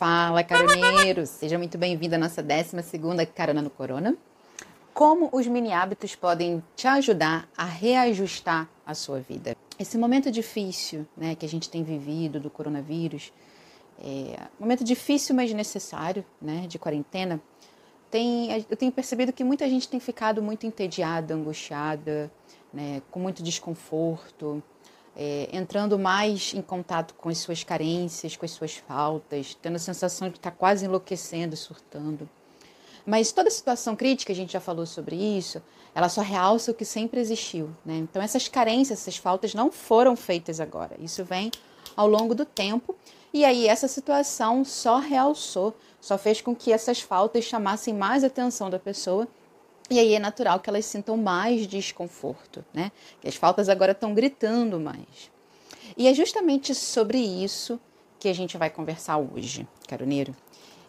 Fala, caroneiro! Seja muito bem-vindo à nossa 12 Carona no Corona. Como os mini hábitos podem te ajudar a reajustar a sua vida? Esse momento difícil né, que a gente tem vivido do coronavírus, é momento difícil, mas necessário, né, de quarentena, tem, eu tenho percebido que muita gente tem ficado muito entediada, angustiada, né, com muito desconforto, é, entrando mais em contato com as suas carências, com as suas faltas, tendo a sensação de estar quase enlouquecendo, surtando. Mas toda situação crítica, a gente já falou sobre isso, ela só realça o que sempre existiu. Né? Então, essas carências, essas faltas não foram feitas agora. Isso vem ao longo do tempo. E aí, essa situação só realçou, só fez com que essas faltas chamassem mais atenção da pessoa e aí é natural que elas sintam mais desconforto, né? Que as faltas agora estão gritando mais. E é justamente sobre isso que a gente vai conversar hoje, caroneiro.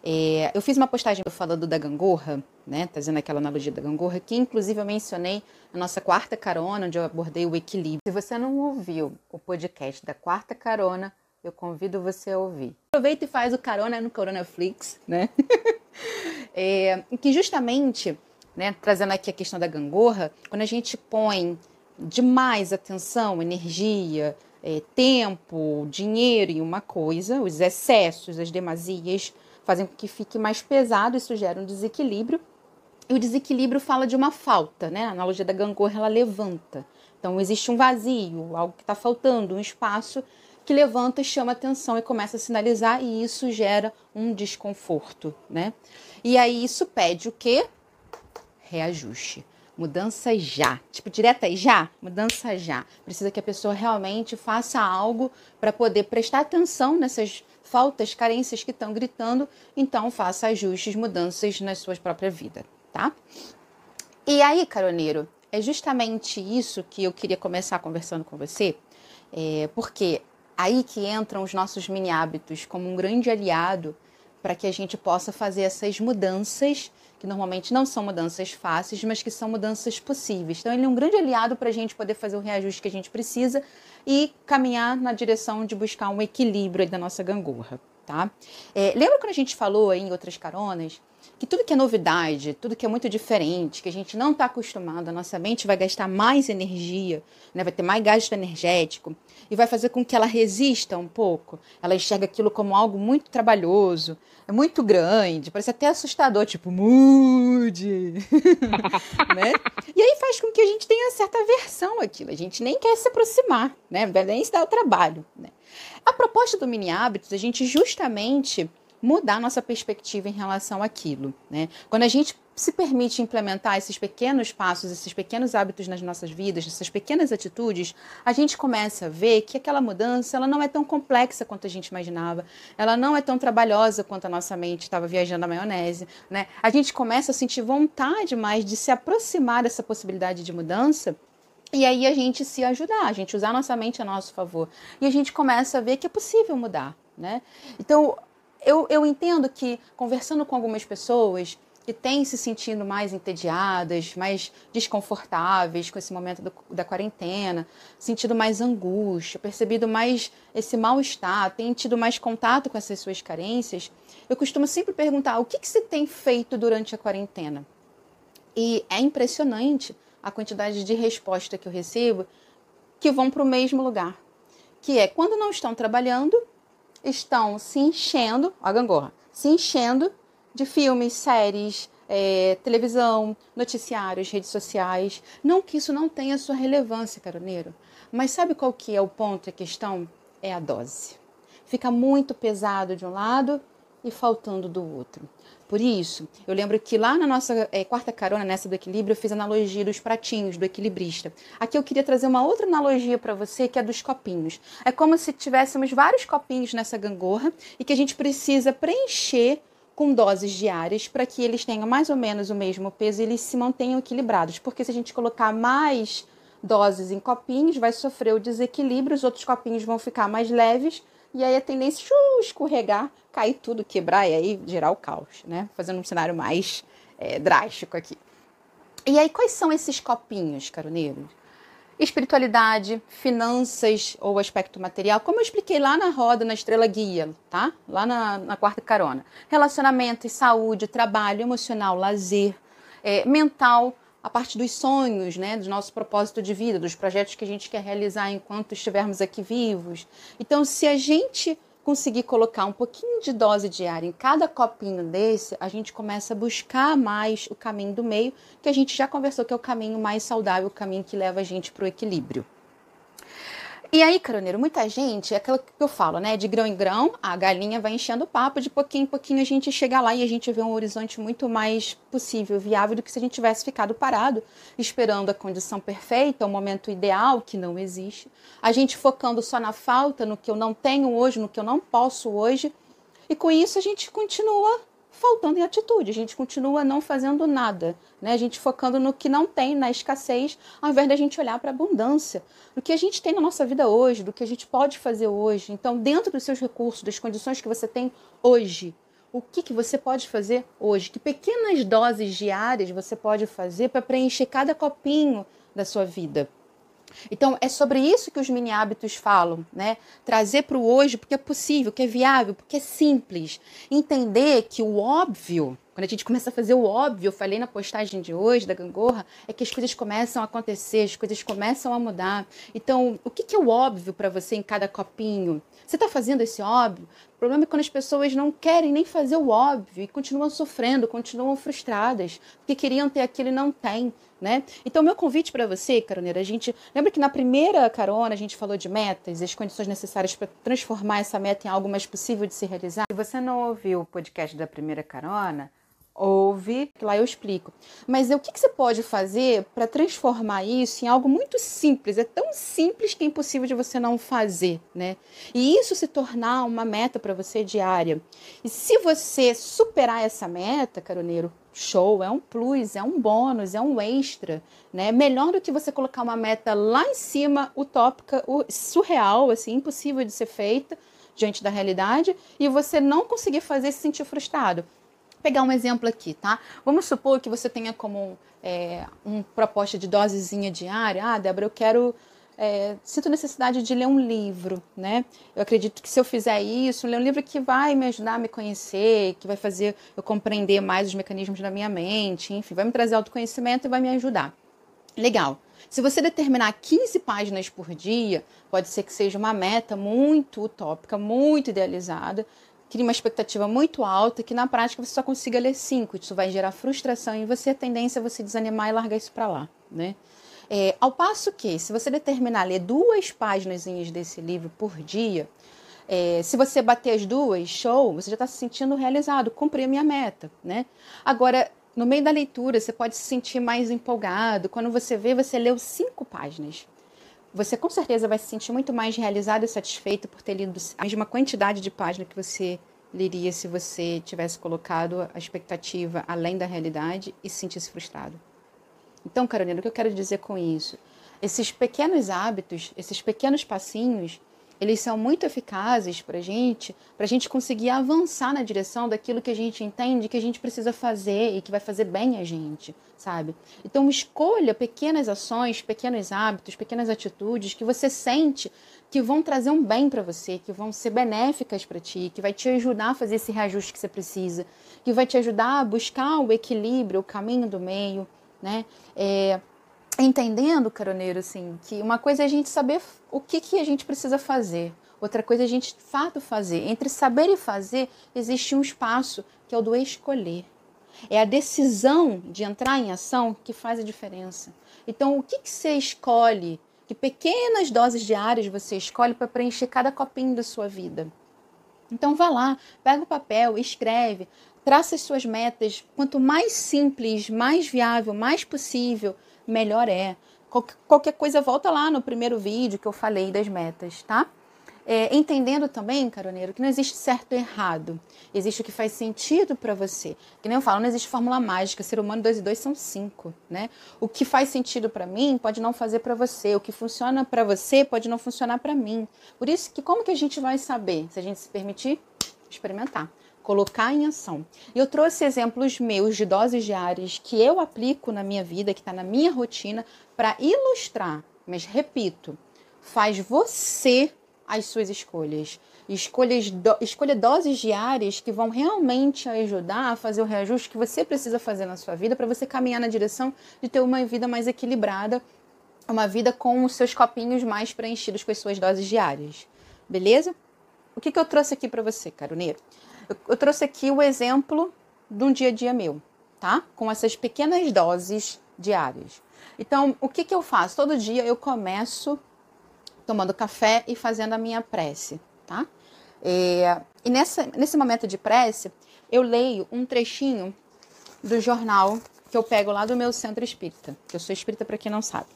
É, eu fiz uma postagem falando da gangorra, né? Trazendo aquela analogia da gangorra, que inclusive eu mencionei na nossa quarta carona, onde eu abordei o equilíbrio. Se você não ouviu o podcast da quarta carona, eu convido você a ouvir. Aproveita e faz o carona no Coronaflix, né? é, que justamente né, trazendo aqui a questão da gangorra, quando a gente põe demais atenção, energia, é, tempo, dinheiro em uma coisa, os excessos, as demasias fazem com que fique mais pesado, isso gera um desequilíbrio. E o desequilíbrio fala de uma falta, né? A analogia da gangorra ela levanta. Então existe um vazio, algo que está faltando, um espaço que levanta, e chama atenção e começa a sinalizar, e isso gera um desconforto, né? E aí isso pede o quê? Reajuste. Mudança já. Tipo, direta aí, já. Mudança já. Precisa que a pessoa realmente faça algo para poder prestar atenção nessas faltas, carências que estão gritando. Então, faça ajustes, mudanças na sua própria vida, tá? E aí, caroneiro, é justamente isso que eu queria começar conversando com você, é, porque aí que entram os nossos mini hábitos como um grande aliado para que a gente possa fazer essas mudanças que normalmente não são mudanças fáceis, mas que são mudanças possíveis. Então, ele é um grande aliado para a gente poder fazer o reajuste que a gente precisa e caminhar na direção de buscar um equilíbrio da nossa gangorra, tá? É, lembra quando a gente falou em outras caronas que tudo que é novidade, tudo que é muito diferente, que a gente não está acostumado, a nossa mente vai gastar mais energia, né? vai ter mais gasto energético e vai fazer com que ela resista um pouco. Ela enxerga aquilo como algo muito trabalhoso, é muito grande, parece até assustador, tipo, mude, né? E aí faz com que a gente tenha certa aversão àquilo, a gente nem quer se aproximar, né? Nem se dá o trabalho, né? A proposta do mini hábitos, a gente justamente mudar nossa perspectiva em relação àquilo. Né? Quando a gente se permite implementar esses pequenos passos, esses pequenos hábitos nas nossas vidas, essas pequenas atitudes, a gente começa a ver que aquela mudança ela não é tão complexa quanto a gente imaginava, ela não é tão trabalhosa quanto a nossa mente estava viajando na maionese. Né? A gente começa a sentir vontade mais de se aproximar dessa possibilidade de mudança. E aí a gente se ajudar, a gente usar a nossa mente a nosso favor. E a gente começa a ver que é possível mudar, né? Então, eu, eu entendo que, conversando com algumas pessoas que têm se sentindo mais entediadas, mais desconfortáveis com esse momento do, da quarentena, sentido mais angústia, percebido mais esse mal-estar, têm tido mais contato com essas suas carências, eu costumo sempre perguntar o que, que se tem feito durante a quarentena. E é impressionante a quantidade de resposta que eu recebo que vão para o mesmo lugar, que é quando não estão trabalhando, estão se enchendo, a gangorra, se enchendo de filmes, séries, é, televisão, noticiários, redes sociais. Não que isso não tenha sua relevância, caroneiro, mas sabe qual que é o ponto, a questão? É a dose. Fica muito pesado de um lado e faltando do outro. Por isso, eu lembro que lá na nossa é, quarta carona, nessa do equilíbrio, eu fiz analogia dos pratinhos, do equilibrista. Aqui eu queria trazer uma outra analogia para você, que é dos copinhos. É como se tivéssemos vários copinhos nessa gangorra e que a gente precisa preencher com doses diárias para que eles tenham mais ou menos o mesmo peso e eles se mantenham equilibrados. Porque se a gente colocar mais doses em copinhos, vai sofrer o desequilíbrio, os outros copinhos vão ficar mais leves e aí a tendência é escorregar, cair tudo, quebrar e aí gerar o caos, né? Fazendo um cenário mais é, drástico aqui. E aí, quais são esses copinhos, caroneiros? espiritualidade, finanças ou aspecto material, como eu expliquei lá na roda, na estrela guia, tá? Lá na, na quarta carona. Relacionamentos, saúde, trabalho, emocional, lazer, é, mental, a parte dos sonhos, né, do nosso propósito de vida, dos projetos que a gente quer realizar enquanto estivermos aqui vivos. Então, se a gente conseguir colocar um pouquinho de dose diária em cada copinho desse, a gente começa a buscar mais o caminho do meio, que a gente já conversou que é o caminho mais saudável, o caminho que leva a gente para o equilíbrio. E aí, caroneiro, muita gente, é aquilo que eu falo, né? De grão em grão, a galinha vai enchendo o papo, de pouquinho em pouquinho a gente chega lá e a gente vê um horizonte muito mais possível, viável do que se a gente tivesse ficado parado, esperando a condição perfeita, o momento ideal, que não existe. A gente focando só na falta, no que eu não tenho hoje, no que eu não posso hoje. E com isso a gente continua faltando em atitude, a gente continua não fazendo nada, né? A gente focando no que não tem, na escassez, ao invés da gente olhar para a abundância, do que a gente tem na nossa vida hoje, do que a gente pode fazer hoje. Então, dentro dos seus recursos, das condições que você tem hoje, o que, que você pode fazer hoje? Que pequenas doses diárias você pode fazer para preencher cada copinho da sua vida? Então, é sobre isso que os mini hábitos falam, né? Trazer para o hoje porque é possível, que é viável, porque é simples. Entender que o óbvio, quando a gente começa a fazer o óbvio, eu falei na postagem de hoje da gangorra, é que as coisas começam a acontecer, as coisas começam a mudar. Então, o que é o óbvio para você em cada copinho? Você está fazendo esse óbvio? Problema é quando as pessoas não querem nem fazer o óbvio e continuam sofrendo, continuam frustradas, porque queriam ter aquilo e não têm né? Então, meu convite para você, caroneira, a gente lembra que na primeira carona a gente falou de metas e as condições necessárias para transformar essa meta em algo mais possível de se realizar? Se você não ouviu o podcast da primeira carona, ouve, que lá eu explico. Mas o que, que você pode fazer para transformar isso em algo muito simples? É tão simples que é impossível de você não fazer, né? E isso se tornar uma meta para você diária. E se você superar essa meta, caroneiro, show, é um plus, é um bônus, é um extra, né? Melhor do que você colocar uma meta lá em cima, utópica, surreal, assim, impossível de ser feita diante da realidade, e você não conseguir fazer se sentir frustrado pegar um exemplo aqui, tá? Vamos supor que você tenha como é, proposta de dosezinha diária. Ah, Débora, eu quero. É, sinto necessidade de ler um livro, né? Eu acredito que se eu fizer isso, ler um livro que vai me ajudar a me conhecer, que vai fazer eu compreender mais os mecanismos da minha mente, enfim, vai me trazer autoconhecimento e vai me ajudar. Legal. Se você determinar 15 páginas por dia, pode ser que seja uma meta muito utópica, muito idealizada, cria uma expectativa muito alta que na prática você só consiga ler cinco. Isso vai gerar frustração em você, a tendência é você desanimar e largar isso para lá, né? É, ao passo que, se você determinar ler duas páginas desse livro por dia, é, se você bater as duas, show, você já está se sentindo realizado, cumpri a minha meta, né? Agora, no meio da leitura, você pode se sentir mais empolgado. Quando você vê, você leu cinco páginas. Você com certeza vai se sentir muito mais realizado e satisfeito por ter lido a mesma quantidade de páginas que você leria se você tivesse colocado a expectativa além da realidade e se sentisse frustrado. Então, Carolina, o que eu quero dizer com isso? Esses pequenos hábitos, esses pequenos passinhos, eles são muito eficazes para a gente, para a gente conseguir avançar na direção daquilo que a gente entende que a gente precisa fazer e que vai fazer bem a gente, sabe? Então, escolha pequenas ações, pequenos hábitos, pequenas atitudes que você sente que vão trazer um bem para você, que vão ser benéficas para ti, que vai te ajudar a fazer esse reajuste que você precisa, que vai te ajudar a buscar o equilíbrio, o caminho do meio, né? É, entendendo, caroneiro, assim, que uma coisa é a gente saber o que, que a gente precisa fazer, outra coisa é a gente de fato fazer. Entre saber e fazer existe um espaço que é o do escolher. É a decisão de entrar em ação que faz a diferença. Então, o que, que você escolhe? Que pequenas doses diárias você escolhe para preencher cada copinho da sua vida? Então, vá lá, pega o papel, escreve, traça as suas metas. Quanto mais simples, mais viável, mais possível, melhor é. Qualquer coisa, volta lá no primeiro vídeo que eu falei das metas, tá? É, entendendo também, caroneiro, que não existe certo e errado. Existe o que faz sentido para você. Que nem eu falo, não existe fórmula mágica. Ser humano 2 e 2 são 5, né? O que faz sentido para mim pode não fazer para você. O que funciona para você pode não funcionar para mim. Por isso que como que a gente vai saber? Se a gente se permitir experimentar colocar em ação. Eu trouxe exemplos meus de doses diárias que eu aplico na minha vida, que está na minha rotina, para ilustrar Mas repito, faz você as suas escolhas. Escolhas do, escolha doses diárias que vão realmente ajudar a fazer o reajuste que você precisa fazer na sua vida para você caminhar na direção de ter uma vida mais equilibrada, uma vida com os seus copinhos mais preenchidos com as suas doses diárias. Beleza? O que, que eu trouxe aqui para você, caroneiro? Eu, trouxe aqui o exemplo de um dia a dia meu, tá? Com essas pequenas doses diárias. Então, o que, que eu faço? Todo dia eu começo tomando café e fazendo a minha prece, tá? É, e nessa, nesse momento de prece, eu leio um trechinho do jornal que eu pego lá do meu centro espírita, que eu sou espírita para quem não sabe.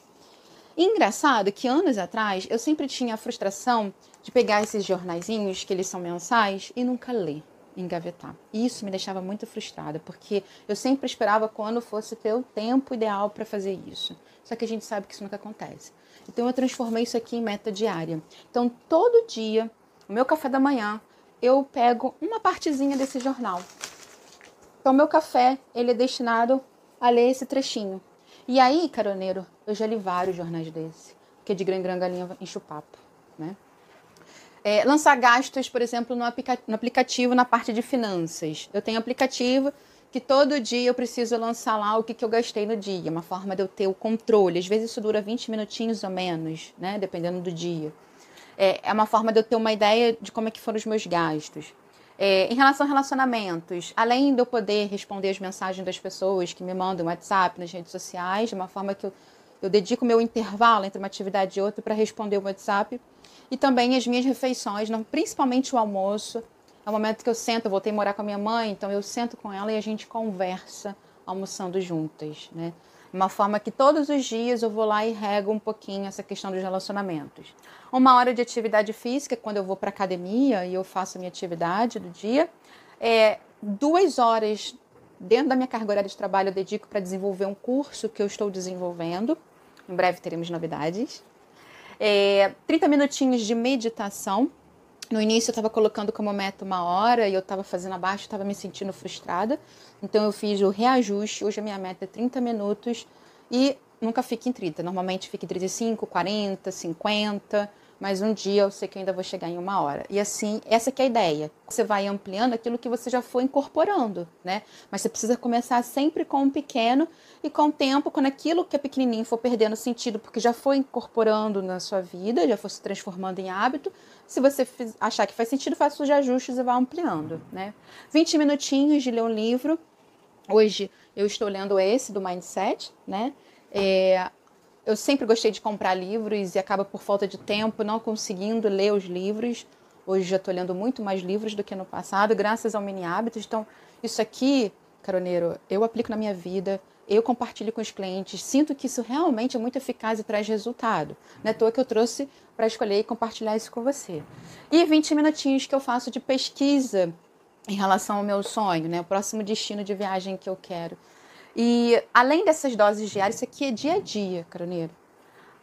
E engraçado que anos atrás eu sempre tinha a frustração de pegar esses jornaizinhos, que eles são mensais, e nunca ler, engavetar. E isso me deixava muito frustrada, porque eu sempre esperava quando fosse ter o tempo ideal para fazer isso. Só que a gente sabe que isso nunca acontece. Então eu transformei isso aqui em meta diária. Então todo dia, no meu café da manhã, eu pego uma partezinha desse jornal. Então meu café, ele é destinado a ler esse trechinho. E aí, caroneiro, eu já li vários jornais desse, porque de grã em grã galinha enche o papo, né? É, lançar gastos, por exemplo, no, aplica no aplicativo na parte de finanças. Eu tenho aplicativo que todo dia eu preciso lançar lá o que, que eu gastei no dia, uma forma de eu ter o controle. Às vezes isso dura 20 minutinhos ou menos, né? Dependendo do dia. É, é uma forma de eu ter uma ideia de como é que foram os meus gastos. É, em relação a relacionamentos, além de eu poder responder as mensagens das pessoas que me mandam no WhatsApp, nas redes sociais, de uma forma que eu, eu dedico meu intervalo entre uma atividade e outra para responder o WhatsApp, e também as minhas refeições, principalmente o almoço, é o momento que eu sento, eu voltei a morar com a minha mãe, então eu sento com ela e a gente conversa almoçando juntas, né? Uma forma que todos os dias eu vou lá e rego um pouquinho essa questão dos relacionamentos. Uma hora de atividade física, quando eu vou para academia e eu faço a minha atividade do dia. É, duas horas dentro da minha carga horária de trabalho eu dedico para desenvolver um curso que eu estou desenvolvendo. Em breve teremos novidades. É, 30 minutinhos de meditação no início eu estava colocando como meta uma hora e eu estava fazendo abaixo, estava me sentindo frustrada. Então eu fiz o reajuste. Hoje a minha meta é 30 minutos e nunca fica em 30. Normalmente fica em 35, 40, 50 mas um dia eu sei que ainda vou chegar em uma hora. E assim, essa é a ideia. Você vai ampliando aquilo que você já foi incorporando, né? Mas você precisa começar sempre com um pequeno e com o tempo, quando aquilo que é pequenininho for perdendo sentido, porque já foi incorporando na sua vida, já foi se transformando em hábito, se você achar que faz sentido, faça os ajustes e vá ampliando, né? 20 minutinhos de ler um livro. Hoje eu estou lendo esse do Mindset, né? É, eu sempre gostei de comprar livros e acaba por falta de tempo não conseguindo ler os livros. Hoje já estou lendo muito mais livros do que no passado, graças ao Mini Hábitos. Então, isso aqui, caroneiro, eu aplico na minha vida, eu compartilho com os clientes, sinto que isso realmente é muito eficaz e traz resultado. Não é à toa que eu trouxe para escolher e compartilhar isso com você. E 20 minutinhos que eu faço de pesquisa em relação ao meu sonho, né? O próximo destino de viagem que eu quero. E além dessas doses diárias, isso aqui é dia a dia, caroneiro.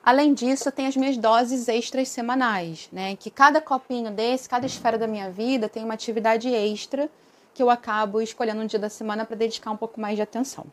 Além disso, tem as minhas doses extras semanais, né? Que cada copinho desse, cada esfera da minha vida tem uma atividade extra que eu acabo escolhendo um dia da semana para dedicar um pouco mais de atenção.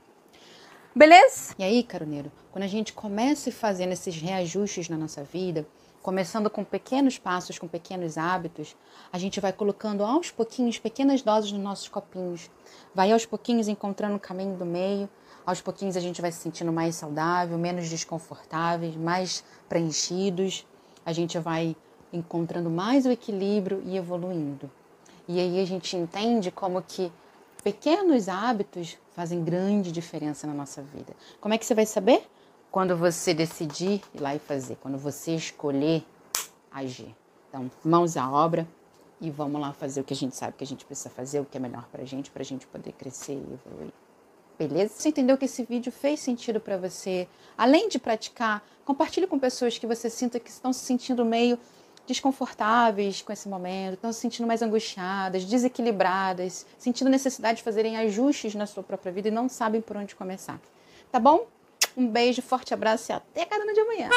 Beleza? E aí, caroneiro, quando a gente começa fazendo esses reajustes na nossa vida, começando com pequenos passos, com pequenos hábitos, a gente vai colocando aos pouquinhos pequenas doses nos nossos copinhos, vai aos pouquinhos encontrando o caminho do meio, aos pouquinhos a gente vai se sentindo mais saudável, menos desconfortáveis, mais preenchidos, a gente vai encontrando mais o equilíbrio e evoluindo. E aí a gente entende como que pequenos hábitos fazem grande diferença na nossa vida. Como é que você vai saber? Quando você decidir ir lá e fazer, quando você escolher agir. Então, mãos à obra e vamos lá fazer o que a gente sabe que a gente precisa fazer, o que é melhor pra gente, pra gente poder crescer e evoluir. Beleza? Você entendeu que esse vídeo fez sentido para você? Além de praticar, compartilhe com pessoas que você sinta que estão se sentindo meio desconfortáveis com esse momento, estão se sentindo mais angustiadas, desequilibradas, sentindo necessidade de fazerem ajustes na sua própria vida e não sabem por onde começar. Tá bom? Um beijo, forte abraço e até a carona de amanhã.